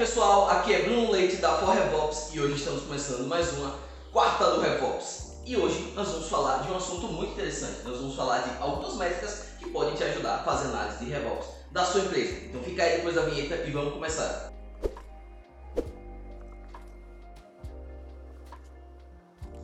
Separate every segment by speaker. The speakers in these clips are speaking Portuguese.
Speaker 1: pessoal, aqui é Bruno Leite da For e hoje estamos começando mais uma quarta do RevOps. E hoje nós vamos falar de um assunto muito interessante. Nós vamos falar de algumas métricas que podem te ajudar a fazer análise de RevOps da sua empresa. Então fica aí depois da vinheta e vamos começar.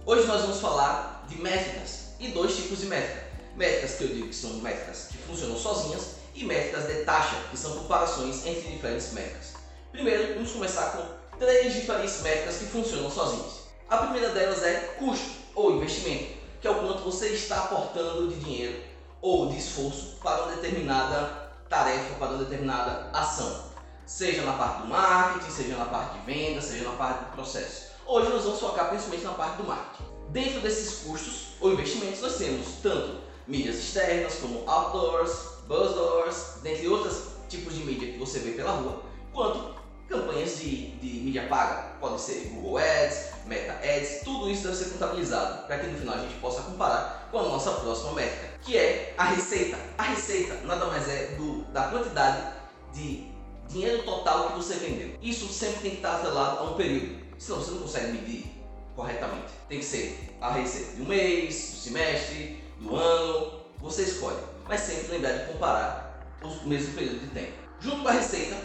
Speaker 1: Hoje nós vamos falar de métricas e dois tipos de métricas. Métricas que eu digo que são métricas que funcionam sozinhas e métricas de taxa, que são comparações entre diferentes métricas. Primeiro, vamos começar com três diferentes métricas que funcionam sozinhas. A primeira delas é custo ou investimento, que é o quanto você está aportando de dinheiro ou de esforço para uma determinada tarefa, para uma determinada ação. Seja na parte do marketing, seja na parte de venda, seja na parte do processo. Hoje nós vamos focar principalmente na parte do marketing. Dentro desses custos ou investimentos, nós temos tanto mídias externas como outdoors, buzzdoors, dentre outros tipos de mídia que você vê pela rua, quanto campanhas de, de mídia paga, pode ser Google Ads, Meta Ads, tudo isso deve ser contabilizado para que no final a gente possa comparar com a nossa próxima métrica, que é a receita. A receita nada mais é do, da quantidade de dinheiro total que você vendeu. Isso sempre tem que estar atrelado a um período, senão você não consegue medir corretamente. Tem que ser a receita de um mês, do semestre, do ano, você escolhe, mas sempre lembrar de comparar os mesmos períodos de tempo. Junto com a receita,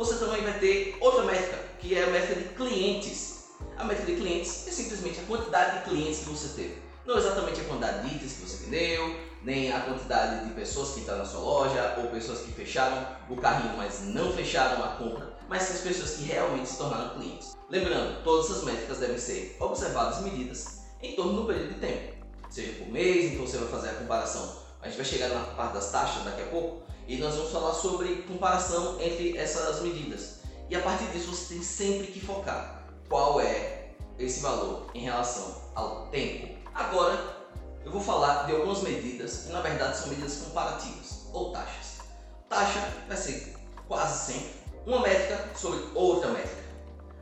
Speaker 1: você também vai ter outra métrica, que é a métrica de clientes. A métrica de clientes é simplesmente a quantidade de clientes que você teve. Não exatamente a quantidade de itens que você vendeu, nem a quantidade de pessoas que entraram na sua loja, ou pessoas que fecharam o carrinho, mas não fecharam a compra, mas as pessoas que realmente se tornaram clientes. Lembrando, todas essas métricas devem ser observadas e medidas em torno do período de tempo, seja por mês, então você vai fazer a comparação. A gente vai chegar na parte das taxas daqui a pouco, e nós vamos falar sobre comparação entre essas medidas. E a partir disso você tem sempre que focar qual é esse valor em relação ao tempo. Agora eu vou falar de algumas medidas que na verdade são medidas comparativas ou taxas. Taxa vai ser quase sempre uma métrica sobre outra métrica.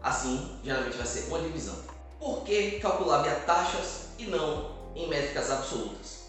Speaker 1: Assim, geralmente vai ser uma divisão. Por que calcular via taxas e não em métricas absolutas?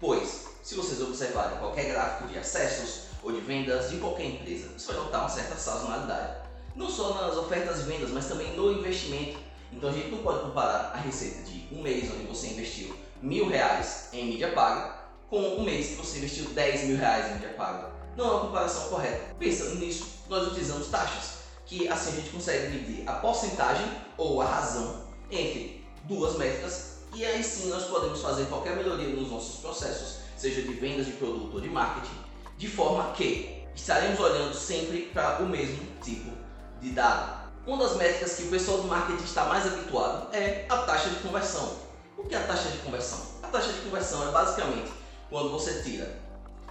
Speaker 1: Pois se vocês observarem qualquer gráfico de acessos ou de vendas de qualquer empresa, você vai notar uma certa sazonalidade. Não só nas ofertas e vendas, mas também no investimento. Então a gente não pode comparar a receita de um mês onde você investiu mil reais em mídia paga com um mês que você investiu 10 mil reais em mídia paga. Não é uma comparação correta. Pensando nisso, nós utilizamos taxas, que assim a gente consegue medir a porcentagem ou a razão entre duas métricas e aí sim nós podemos fazer qualquer melhoria nos nossos processos seja de vendas de produto ou de marketing, de forma que estaremos olhando sempre para o mesmo tipo de dado. Uma das métricas que o pessoal do marketing está mais habituado é a taxa de conversão. O que é a taxa de conversão? A taxa de conversão é basicamente quando você tira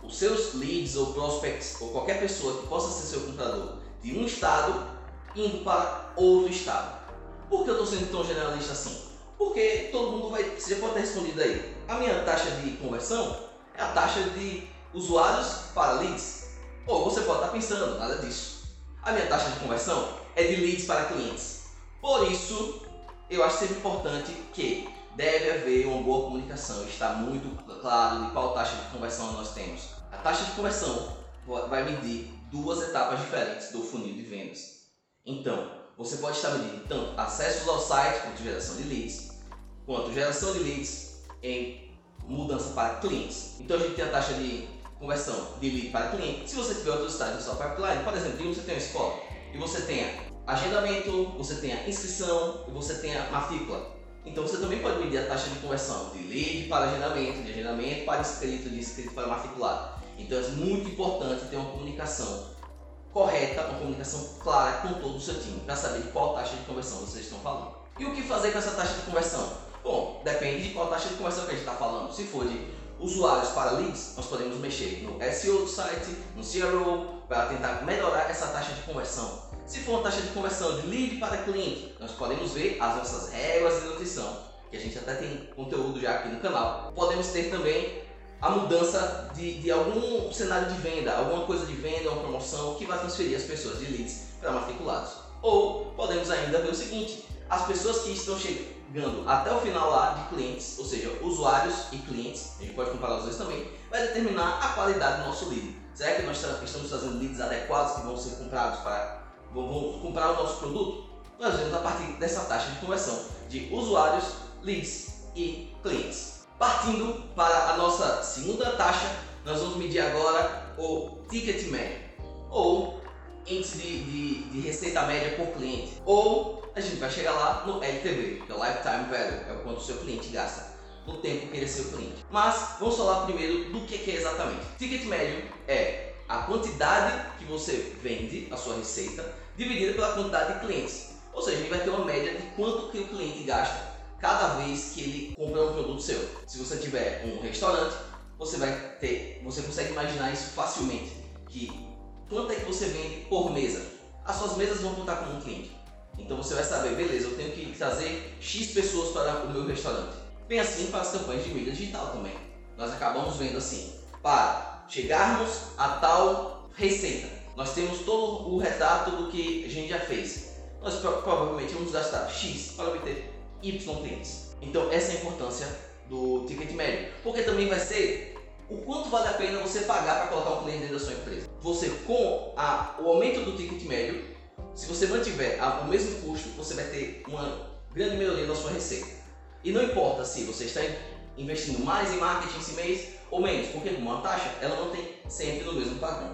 Speaker 1: os seus leads ou prospects ou qualquer pessoa que possa ser seu comprador de um estado indo para outro estado. Por que eu estou sendo tão generalista assim? Porque todo mundo vai, você pode ter respondido aí. A minha taxa de conversão a taxa de usuários para leads. Ou você pode estar pensando, nada disso. A minha taxa de conversão é de leads para clientes. Por isso, eu acho sempre importante que deve haver uma boa comunicação, está muito claro de qual taxa de conversão nós temos. A taxa de conversão vai medir duas etapas diferentes do funil de vendas. Então, você pode estar medindo tanto acessos ao site quanto geração de leads, quanto geração de leads em mudança para clientes. Então a gente tem a taxa de conversão de lead para cliente. Se você tiver outros estágios no seu pipeline, por exemplo, você tem uma escola e você tem agendamento, você tem inscrição e você tem matrícula. Então você também pode medir a taxa de conversão de lead para agendamento, de agendamento para inscrito, de inscrito para matriculado. Então é muito importante ter uma comunicação correta, uma comunicação clara com todo o seu time, para saber qual taxa de conversão vocês estão falando. E o que fazer com essa taxa de conversão? Bom, depende de qual taxa de conversão que a gente está falando. Se for de usuários para leads, nós podemos mexer no SEO do site, no CRO, para tentar melhorar essa taxa de conversão. Se for uma taxa de conversão de lead para cliente, nós podemos ver as nossas regras de nutrição, que a gente até tem conteúdo já aqui no canal. Podemos ter também a mudança de, de algum cenário de venda, alguma coisa de venda, uma promoção que vai transferir as pessoas de leads para matriculados. Ou podemos ainda ver o seguinte, as pessoas que estão chegando até o final lá de clientes, ou seja, usuários e clientes, a gente pode comparar os dois também, vai determinar a qualidade do nosso lead. Será que nós estamos fazendo leads adequados que vão ser comprados para vão comprar o nosso produto, nós vemos a partir dessa taxa de conversão de usuários, leads e clientes. Partindo para a nossa segunda taxa, nós vamos medir agora o ticket médio, ou índice de, de, de, receita média por cliente, ou a gente vai chegar lá no LTV, que é o Lifetime Value, é o quanto o seu cliente gasta no tempo que ele é seu cliente. Mas vamos falar primeiro do que é exatamente. Ticket médio é a quantidade que você vende, a sua receita, dividida pela quantidade de clientes. Ou seja, ele vai ter uma média de quanto que o cliente gasta cada vez que ele compra um produto seu. Se você tiver um restaurante, você vai ter, você consegue imaginar isso facilmente, que quanto é que você vende por mesa? As suas mesas vão contar como um cliente. Então você vai saber, beleza, eu tenho que trazer X pessoas para o meu restaurante. Bem assim para as campanhas de mídia digital também. Nós acabamos vendo assim, para chegarmos a tal receita, nós temos todo o retrato do que a gente já fez. Nós provavelmente vamos gastar X para obter Y clientes. Então essa é a importância do ticket médio, porque também vai ser o quanto vale a pena você pagar para colocar um cliente dentro da sua empresa. Você com a, o aumento do ticket médio, se você mantiver a, o mesmo custo, você vai ter uma grande melhoria na sua receita. E não importa se você está investindo mais em marketing esse mês ou menos, porque uma taxa ela mantém sempre no mesmo padrão.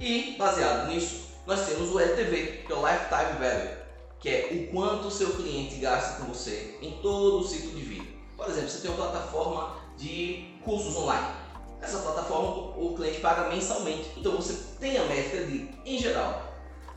Speaker 1: E baseado nisso, nós temos o LTV, que é o Lifetime Value, que é o quanto o seu cliente gasta com você em todo o ciclo de vida. Por exemplo, você tem uma plataforma de cursos online. Essa plataforma o cliente paga mensalmente. Então você tem a métrica de, em geral,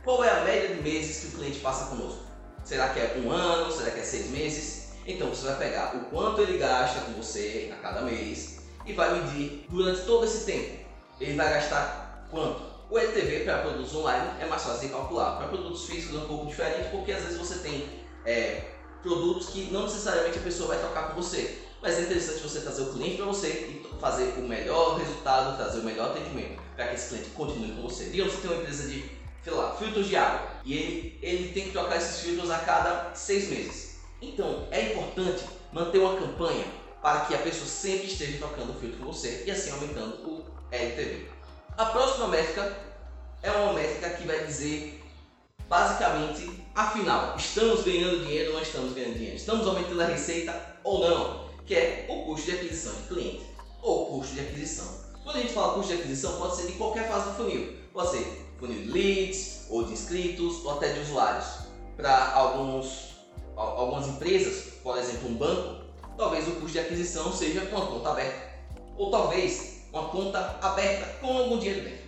Speaker 1: qual é a média de meses que o cliente passa conosco? Será que é um ano? Será que é seis meses? Então você vai pegar o quanto ele gasta com você a cada mês e vai medir durante todo esse tempo. Ele vai gastar quanto? O LTV para produtos online é mais fácil de calcular. Para produtos físicos é um pouco diferente, porque às vezes você tem é, produtos que não necessariamente a pessoa vai trocar com você. Mas é interessante você trazer o cliente para você e fazer o melhor resultado, trazer o melhor atendimento para que esse cliente continue com você. Digamos que tem uma empresa de, sei lá, filtros de água e ele, ele tem que trocar esses filtros a cada seis meses. Então é importante manter uma campanha para que a pessoa sempre esteja trocando o filtro com você e assim aumentando o LTV. A próxima métrica é uma métrica que vai dizer basicamente, afinal, estamos ganhando dinheiro ou não estamos ganhando dinheiro? Estamos aumentando a receita ou não? Que é o custo de aquisição de cliente ou custo de aquisição. Quando a gente fala custo de aquisição, pode ser de qualquer fase do funil. Pode ser funil de leads, ou de inscritos, ou até de usuários. Para alguns, algumas empresas, por exemplo, um banco, talvez o custo de aquisição seja uma conta aberta. Ou talvez uma conta aberta com algum dinheiro dentro.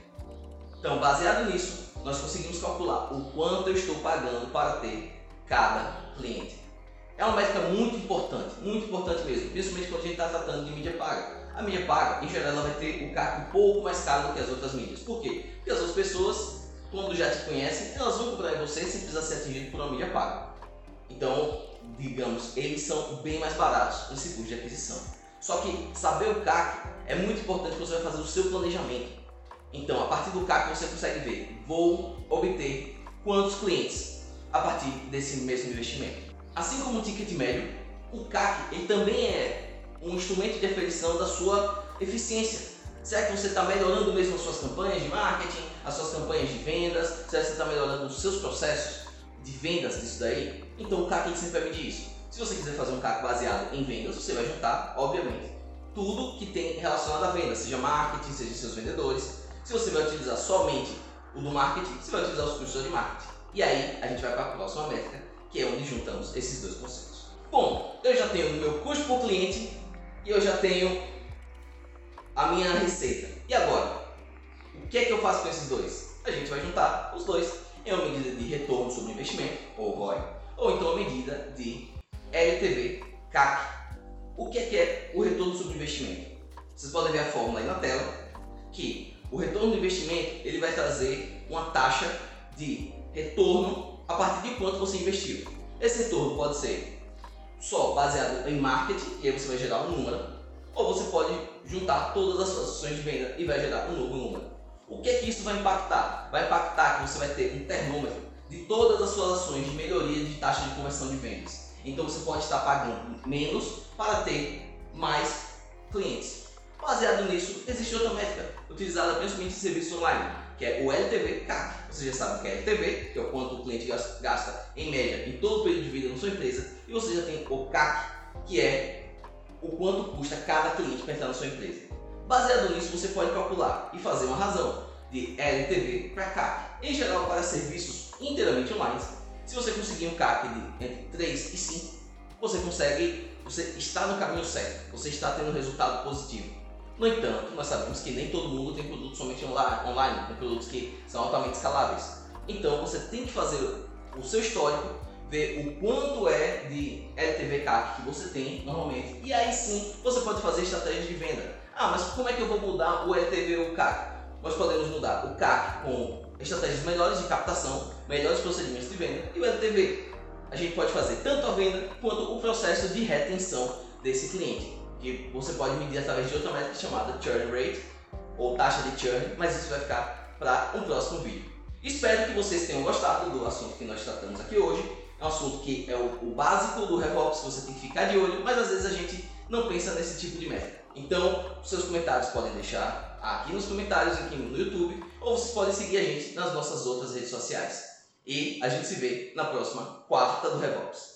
Speaker 1: Então, baseado nisso, nós conseguimos calcular o quanto eu estou pagando para ter cada cliente. É uma métrica muito importante, muito importante mesmo, principalmente quando a gente está tratando de mídia paga. A mídia paga, em geral, ela vai ter o CAC um pouco mais caro do que as outras mídias. Por quê? Porque as outras pessoas, quando já te conhecem, elas vão comprar em você sem precisar ser atingido por uma mídia paga. Então, digamos, eles são bem mais baratos nesse custo de aquisição. Só que saber o CAC é muito importante quando você vai fazer o seu planejamento. Então, a partir do CAC você consegue ver, vou obter quantos clientes a partir desse mesmo investimento. Assim como o ticket médio, o CAC ele também é um instrumento de aferição da sua eficiência. Será que você está melhorando mesmo as suas campanhas de marketing, as suas campanhas de vendas? Será que você está melhorando os seus processos de vendas disso daí? Então o CAC sempre vai medir isso. Se você quiser fazer um CAC baseado em vendas, você vai juntar, obviamente, tudo que tem relacionado a vendas, seja marketing, seja seus vendedores, se você vai utilizar somente o do marketing, você vai utilizar os custos de marketing. E aí a gente vai para a próxima métrica, que é onde juntamos esses dois conceitos. Bom, eu já tenho o meu custo por cliente e eu já tenho a minha receita. E agora? O que é que eu faço com esses dois? A gente vai juntar os dois em uma medida de retorno sobre investimento, ou ROI, ou então uma medida de LTV, CAC. O que é que é o retorno sobre investimento? Vocês podem ver a fórmula aí na tela, que o retorno do investimento ele vai trazer uma taxa de retorno a partir de quanto você investiu. Esse retorno pode ser só baseado em marketing, e aí você vai gerar um número, ou você pode juntar todas as suas ações de venda e vai gerar um novo número. O que é que isso vai impactar? Vai impactar que você vai ter um termômetro de todas as suas ações de melhoria de taxa de conversão de vendas. Então você pode estar pagando menos para ter mais clientes. Baseado nisso, existe outra métrica utilizada principalmente em serviços online, que é o LTV CAC. você já sabe que é LTV, que é o quanto o cliente gasta em média em todo o período de vida na sua empresa, e você já tem o CAC, que é o quanto custa cada cliente para entrar na sua empresa. Baseado nisso, você pode calcular e fazer uma razão de LTV para CAC. Em geral, para serviços inteiramente online, se você conseguir um CAC de entre 3 e 5, você consegue, você está no caminho certo, você está tendo um resultado positivo. No entanto, nós sabemos que nem todo mundo tem produtos somente online, tem produtos que são altamente escaláveis. Então você tem que fazer o seu histórico, ver o quanto é de LTV CAC que você tem normalmente, e aí sim você pode fazer estratégias de venda. Ah, mas como é que eu vou mudar o LTV ou o CAC? Nós podemos mudar o CAC com estratégias melhores de captação, melhores procedimentos de venda e o LTV. A gente pode fazer tanto a venda quanto o processo de retenção desse cliente que você pode medir através de outra métrica chamada churn rate ou taxa de churn, mas isso vai ficar para um próximo vídeo. Espero que vocês tenham gostado do assunto que nós tratamos aqui hoje. É um assunto que é o, o básico do RevOps, você tem que ficar de olho, mas às vezes a gente não pensa nesse tipo de métrica. Então, seus comentários podem deixar aqui nos comentários aqui no YouTube, ou vocês podem seguir a gente nas nossas outras redes sociais. E a gente se vê na próxima quarta do RevOps.